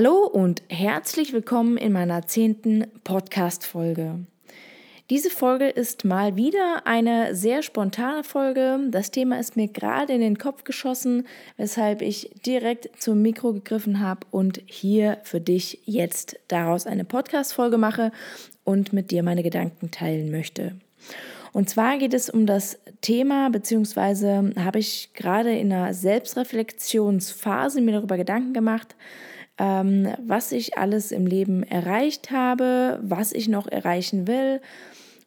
Hallo und herzlich willkommen in meiner zehnten Podcast-Folge. Diese Folge ist mal wieder eine sehr spontane Folge. Das Thema ist mir gerade in den Kopf geschossen, weshalb ich direkt zum Mikro gegriffen habe und hier für dich jetzt daraus eine Podcast-Folge mache und mit dir meine Gedanken teilen möchte. Und zwar geht es um das Thema, beziehungsweise habe ich gerade in einer Selbstreflexionsphase mir darüber Gedanken gemacht, ähm, was ich alles im Leben erreicht habe, was ich noch erreichen will.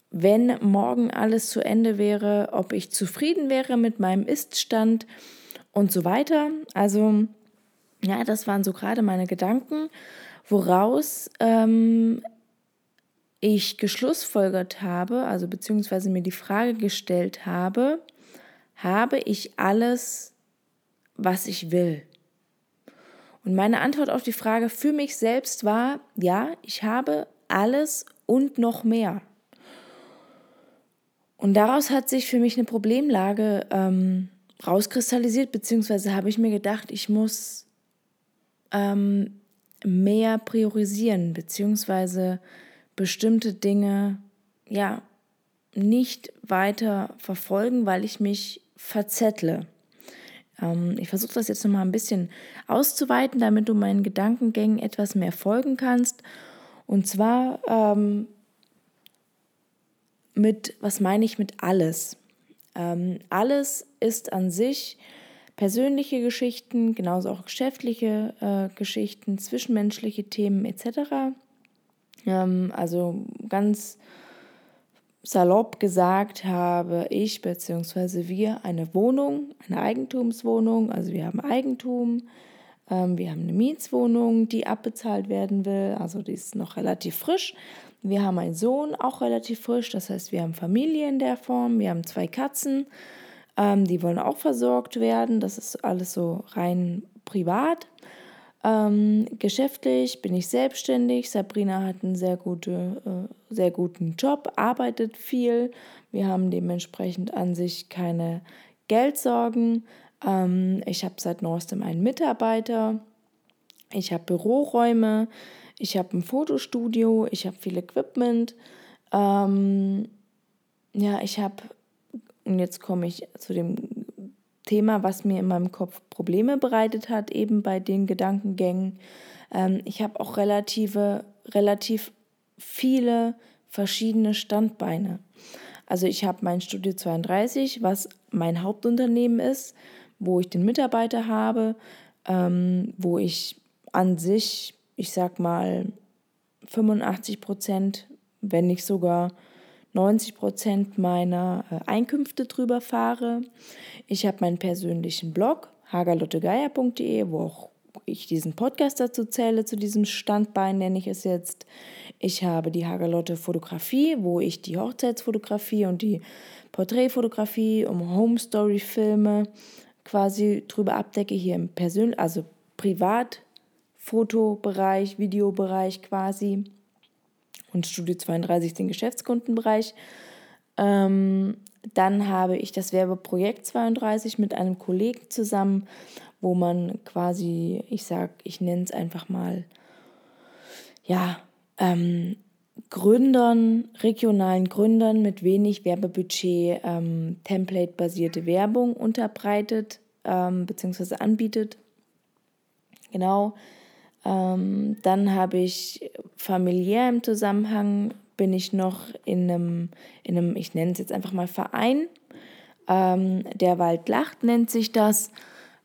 Wenn morgen alles zu Ende wäre, ob ich zufrieden wäre mit meinem Iststand und so weiter. Also, ja, das waren so gerade meine Gedanken, woraus ähm, ich geschlussfolgert habe, also beziehungsweise mir die Frage gestellt habe, habe ich alles, was ich will? Und meine Antwort auf die Frage für mich selbst war, ja, ich habe alles und noch mehr. Und daraus hat sich für mich eine Problemlage ähm, rauskristallisiert, beziehungsweise habe ich mir gedacht, ich muss ähm, mehr priorisieren, beziehungsweise bestimmte Dinge ja nicht weiter verfolgen, weil ich mich verzettle. Ähm, ich versuche das jetzt nochmal ein bisschen auszuweiten, damit du meinen Gedankengängen etwas mehr folgen kannst. Und zwar ähm, mit, was meine ich mit alles? Ähm, alles ist an sich persönliche Geschichten, genauso auch geschäftliche äh, Geschichten, zwischenmenschliche Themen etc. Ähm, also ganz salopp gesagt habe ich bzw. wir eine Wohnung, eine Eigentumswohnung, also wir haben Eigentum, ähm, wir haben eine Mietswohnung, die abbezahlt werden will, also die ist noch relativ frisch. Wir haben einen Sohn, auch relativ frisch, das heißt, wir haben Familie in der Form, wir haben zwei Katzen, ähm, die wollen auch versorgt werden, das ist alles so rein privat. Ähm, geschäftlich bin ich selbstständig. Sabrina hat einen sehr, gute, äh, sehr guten Job, arbeitet viel. Wir haben dementsprechend an sich keine Geldsorgen. Ähm, ich habe seit neuestem einen Mitarbeiter. Ich habe Büroräume. Ich habe ein Fotostudio. Ich habe viel Equipment. Ähm, ja, ich habe, und jetzt komme ich zu dem Thema, was mir in meinem Kopf Probleme bereitet hat, eben bei den Gedankengängen. Ähm, ich habe auch relative, relativ viele verschiedene Standbeine. Also ich habe mein Studio 32, was mein Hauptunternehmen ist, wo ich den Mitarbeiter habe, ähm, wo ich an sich, ich sag mal, 85 Prozent, wenn nicht sogar 90 Prozent meiner äh, Einkünfte drüber fahre. Ich habe meinen persönlichen Blog, hagerlottegeier.de, wo auch ich diesen Podcast dazu zähle, zu diesem Standbein nenne ich es jetzt. Ich habe die Hagerlotte Fotografie, wo ich die Hochzeitsfotografie und die Porträtfotografie um Home Story Filme quasi drüber abdecke, hier im Persön also Privatfotobereich, Videobereich quasi und Studio 32 den Geschäftskundenbereich. Ähm, dann habe ich das Werbeprojekt 32 mit einem Kollegen zusammen, wo man quasi, ich sag, ich nenne es einfach mal, ja, ähm, Gründern, regionalen Gründern mit wenig Werbebudget ähm, Template-basierte Werbung unterbreitet ähm, bzw. anbietet. Genau. Ähm, dann habe ich familiär im Zusammenhang, bin ich noch in einem, in einem ich nenne es jetzt einfach mal Verein. Ähm, der Wald lacht nennt sich das,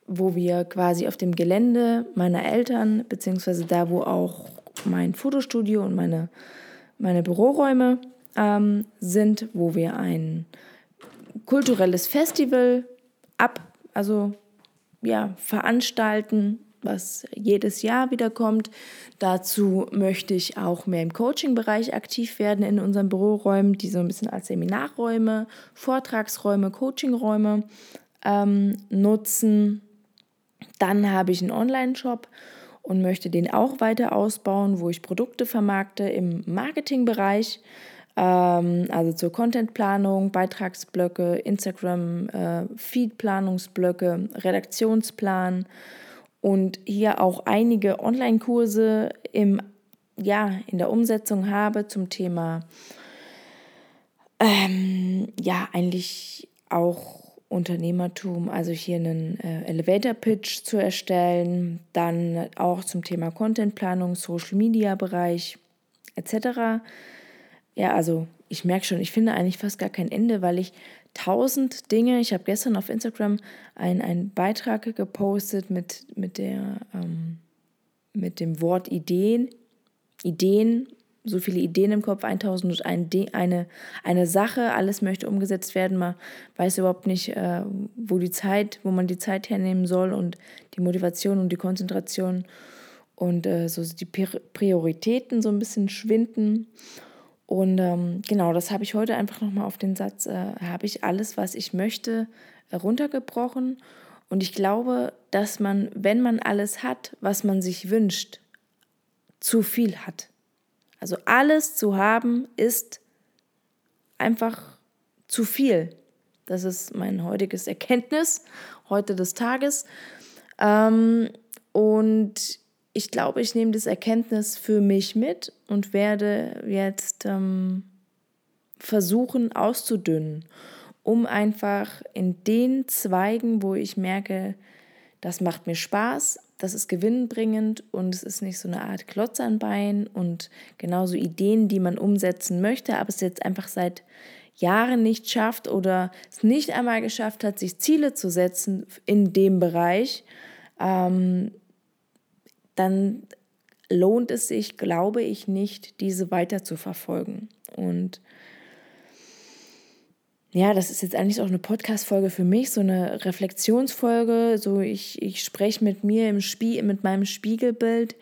wo wir quasi auf dem Gelände meiner Eltern, beziehungsweise da, wo auch mein Fotostudio und meine, meine Büroräume ähm, sind, wo wir ein kulturelles Festival ab, also ja, veranstalten was jedes Jahr wiederkommt. Dazu möchte ich auch mehr im Coaching-Bereich aktiv werden in unseren Büroräumen, die so ein bisschen als Seminarräume, Vortragsräume, Coachingräume ähm, nutzen. Dann habe ich einen Online-Shop und möchte den auch weiter ausbauen, wo ich Produkte vermarkte im Marketingbereich, ähm, also zur Contentplanung, Beitragsblöcke, Instagram, äh, Feed-Planungsblöcke, Redaktionsplan und hier auch einige Online-Kurse im, ja, in der Umsetzung habe zum Thema, ähm, ja, eigentlich auch Unternehmertum, also hier einen äh, Elevator-Pitch zu erstellen, dann auch zum Thema Contentplanung, Social-Media-Bereich etc. Ja, also ich merke schon, ich finde eigentlich fast gar kein Ende, weil ich tausend Dinge, ich habe gestern auf Instagram einen Beitrag gepostet mit, mit, der, ähm, mit dem Wort Ideen, Ideen, so viele Ideen im Kopf, 1001 eine, eine Sache, alles möchte umgesetzt werden, man weiß überhaupt nicht, äh, wo die Zeit, wo man die Zeit hernehmen soll und die Motivation und die Konzentration und äh, so die Prioritäten so ein bisschen schwinden. Und ähm, genau, das habe ich heute einfach nochmal auf den Satz, äh, habe ich alles, was ich möchte, äh, runtergebrochen. Und ich glaube, dass man, wenn man alles hat, was man sich wünscht, zu viel hat. Also alles zu haben ist einfach zu viel. Das ist mein heutiges Erkenntnis, heute des Tages. Ähm, und ich glaube, ich nehme das Erkenntnis für mich mit und werde jetzt ähm, versuchen auszudünnen, um einfach in den Zweigen, wo ich merke, das macht mir Spaß, das ist gewinnbringend und es ist nicht so eine Art Klotz an Bein und genauso Ideen, die man umsetzen möchte, aber es jetzt einfach seit Jahren nicht schafft oder es nicht einmal geschafft hat, sich Ziele zu setzen in dem Bereich, ähm, dann lohnt es sich, glaube ich, nicht, diese weiter zu verfolgen. Und ja, das ist jetzt eigentlich auch eine Podcast-Folge für mich, so eine Reflexionsfolge. So, ich, ich spreche mit mir im Spie mit meinem Spiegelbild,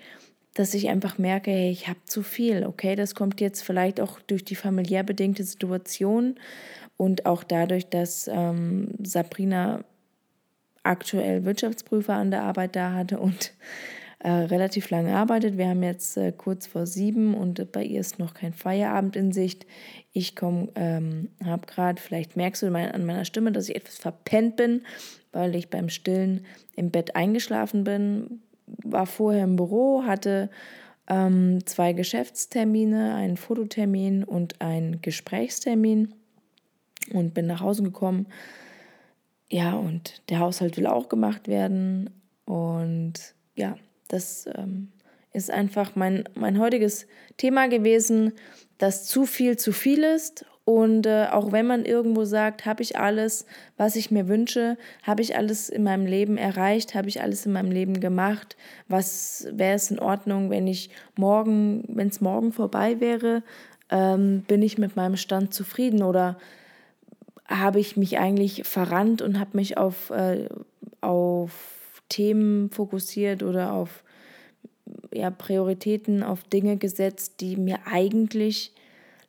dass ich einfach merke, hey, ich habe zu viel. Okay, das kommt jetzt vielleicht auch durch die familiär bedingte Situation und auch dadurch, dass ähm, Sabrina aktuell Wirtschaftsprüfer an der Arbeit da hatte und äh, relativ lange arbeitet. Wir haben jetzt äh, kurz vor sieben und bei ihr ist noch kein Feierabend in Sicht. Ich komme, ähm, habe gerade, vielleicht merkst du mein, an meiner Stimme, dass ich etwas verpennt bin, weil ich beim Stillen im Bett eingeschlafen bin. War vorher im Büro, hatte ähm, zwei Geschäftstermine, einen Fototermin und einen Gesprächstermin und bin nach Hause gekommen. Ja, und der Haushalt will auch gemacht werden. Und ja, das ähm, ist einfach mein, mein heutiges Thema gewesen, dass zu viel zu viel ist. Und äh, auch wenn man irgendwo sagt, habe ich alles, was ich mir wünsche, habe ich alles in meinem Leben erreicht, habe ich alles in meinem Leben gemacht, was wäre es in Ordnung, wenn ich morgen, wenn es morgen vorbei wäre, ähm, bin ich mit meinem Stand zufrieden oder habe ich mich eigentlich verrannt und habe mich auf, äh, auf Themen fokussiert oder auf ja, Prioritäten, auf Dinge gesetzt, die mir eigentlich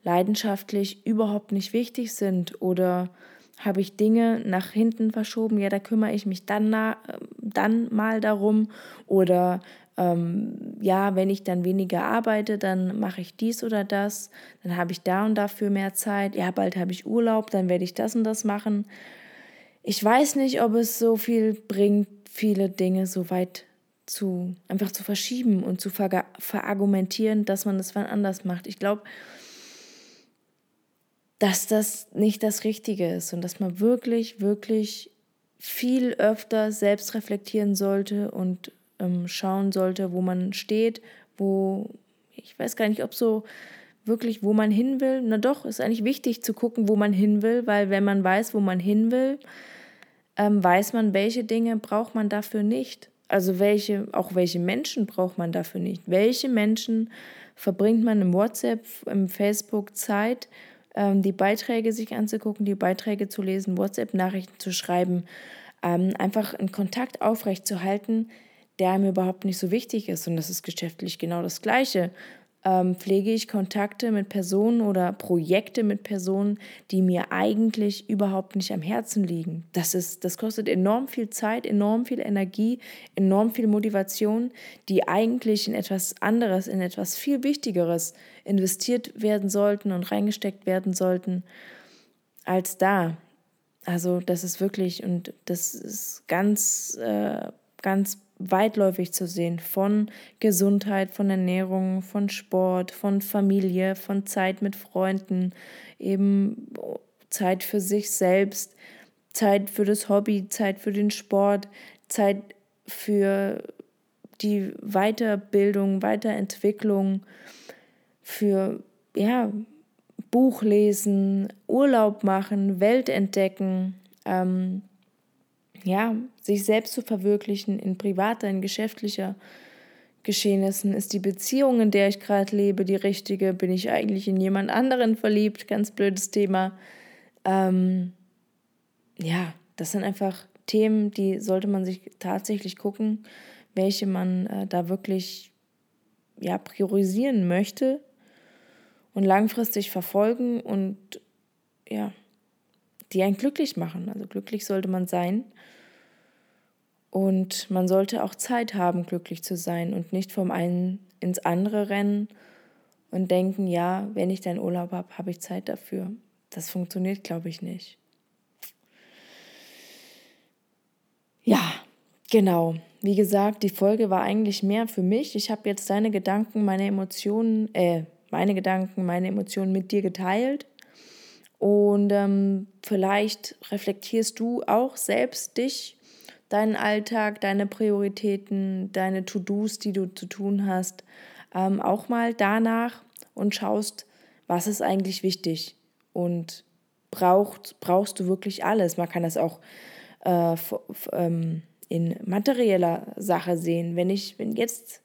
leidenschaftlich überhaupt nicht wichtig sind? Oder habe ich Dinge nach hinten verschoben, ja, da kümmere ich mich dann, na, dann mal darum. Oder ähm, ja, wenn ich dann weniger arbeite, dann mache ich dies oder das, dann habe ich da und dafür mehr Zeit, ja, bald habe ich Urlaub, dann werde ich das und das machen. Ich weiß nicht, ob es so viel bringt, viele Dinge so weit zu einfach zu verschieben und zu ver verargumentieren, dass man das wann anders macht. Ich glaube, dass das nicht das Richtige ist und dass man wirklich, wirklich viel öfter selbst reflektieren sollte und ähm, schauen sollte, wo man steht, wo ich weiß gar nicht, ob so wirklich, wo man hin will. Na doch, ist eigentlich wichtig zu gucken, wo man hin will, weil wenn man weiß, wo man hin will, ähm, weiß man, welche Dinge braucht man dafür nicht. Also welche, auch welche Menschen braucht man dafür nicht. Welche Menschen verbringt man im WhatsApp, im Facebook Zeit, ähm, die Beiträge sich anzugucken, die Beiträge zu lesen, WhatsApp-Nachrichten zu schreiben, ähm, einfach einen Kontakt aufrechtzuerhalten, der mir überhaupt nicht so wichtig ist. Und das ist geschäftlich genau das Gleiche ähm, pflege ich Kontakte mit Personen oder Projekte mit Personen, die mir eigentlich überhaupt nicht am Herzen liegen. Das, ist, das kostet enorm viel Zeit, enorm viel Energie, enorm viel Motivation, die eigentlich in etwas anderes, in etwas viel Wichtigeres investiert werden sollten und reingesteckt werden sollten als da. Also das ist wirklich, und das ist ganz, äh, ganz weitläufig zu sehen, von Gesundheit, von Ernährung, von Sport, von Familie, von Zeit mit Freunden, eben Zeit für sich selbst, Zeit für das Hobby, Zeit für den Sport, Zeit für die Weiterbildung, Weiterentwicklung, für ja, Buch lesen, Urlaub machen, Welt entdecken, ähm, ja, sich selbst zu verwirklichen in privater, in geschäftlicher Geschehnissen. Ist die Beziehung, in der ich gerade lebe, die richtige? Bin ich eigentlich in jemand anderen verliebt? Ganz blödes Thema. Ähm, ja, das sind einfach Themen, die sollte man sich tatsächlich gucken, welche man äh, da wirklich ja, priorisieren möchte und langfristig verfolgen und ja, die einen glücklich machen. Also glücklich sollte man sein. Und man sollte auch Zeit haben, glücklich zu sein und nicht vom einen ins andere rennen und denken, ja, wenn ich deinen Urlaub habe, habe ich Zeit dafür. Das funktioniert, glaube ich, nicht. Ja, genau. Wie gesagt, die Folge war eigentlich mehr für mich. Ich habe jetzt deine Gedanken, meine Emotionen, äh, meine Gedanken, meine Emotionen mit dir geteilt. Und ähm, vielleicht reflektierst du auch selbst dich, deinen Alltag, deine Prioritäten, deine To-Dos, die du zu tun hast, ähm, auch mal danach und schaust, was ist eigentlich wichtig und braucht, brauchst du wirklich alles. Man kann das auch äh, ähm, in materieller Sache sehen. Wenn ich, wenn jetzt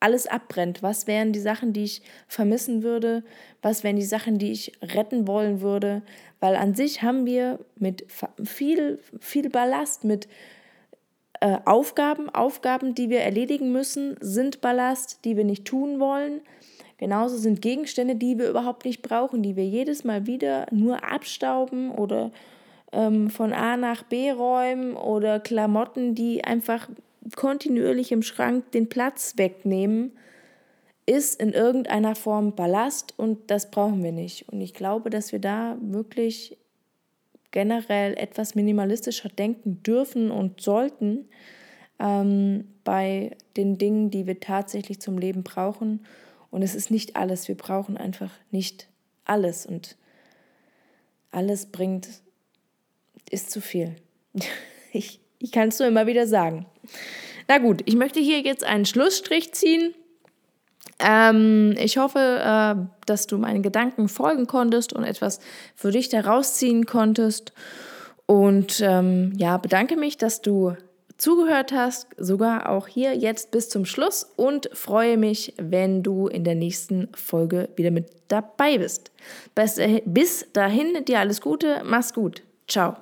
alles abbrennt, was wären die Sachen, die ich vermissen würde, was wären die Sachen, die ich retten wollen würde, weil an sich haben wir mit viel, viel Ballast, mit äh, Aufgaben, Aufgaben, die wir erledigen müssen, sind Ballast, die wir nicht tun wollen. Genauso sind Gegenstände, die wir überhaupt nicht brauchen, die wir jedes Mal wieder nur abstauben oder ähm, von A nach B räumen oder Klamotten, die einfach kontinuierlich im Schrank den Platz wegnehmen, ist in irgendeiner Form Ballast und das brauchen wir nicht. Und ich glaube, dass wir da wirklich generell etwas minimalistischer denken dürfen und sollten ähm, bei den Dingen, die wir tatsächlich zum Leben brauchen. Und es ist nicht alles. Wir brauchen einfach nicht alles. Und alles bringt, ist zu viel. ich ich kann es nur immer wieder sagen. Na gut, ich möchte hier jetzt einen Schlussstrich ziehen. Ähm, ich hoffe, äh, dass du meinen Gedanken folgen konntest und etwas für dich daraus ziehen konntest. Und ähm, ja, bedanke mich, dass du zugehört hast, sogar auch hier jetzt bis zum Schluss und freue mich, wenn du in der nächsten Folge wieder mit dabei bist. Bis dahin, dir alles Gute, mach's gut. Ciao.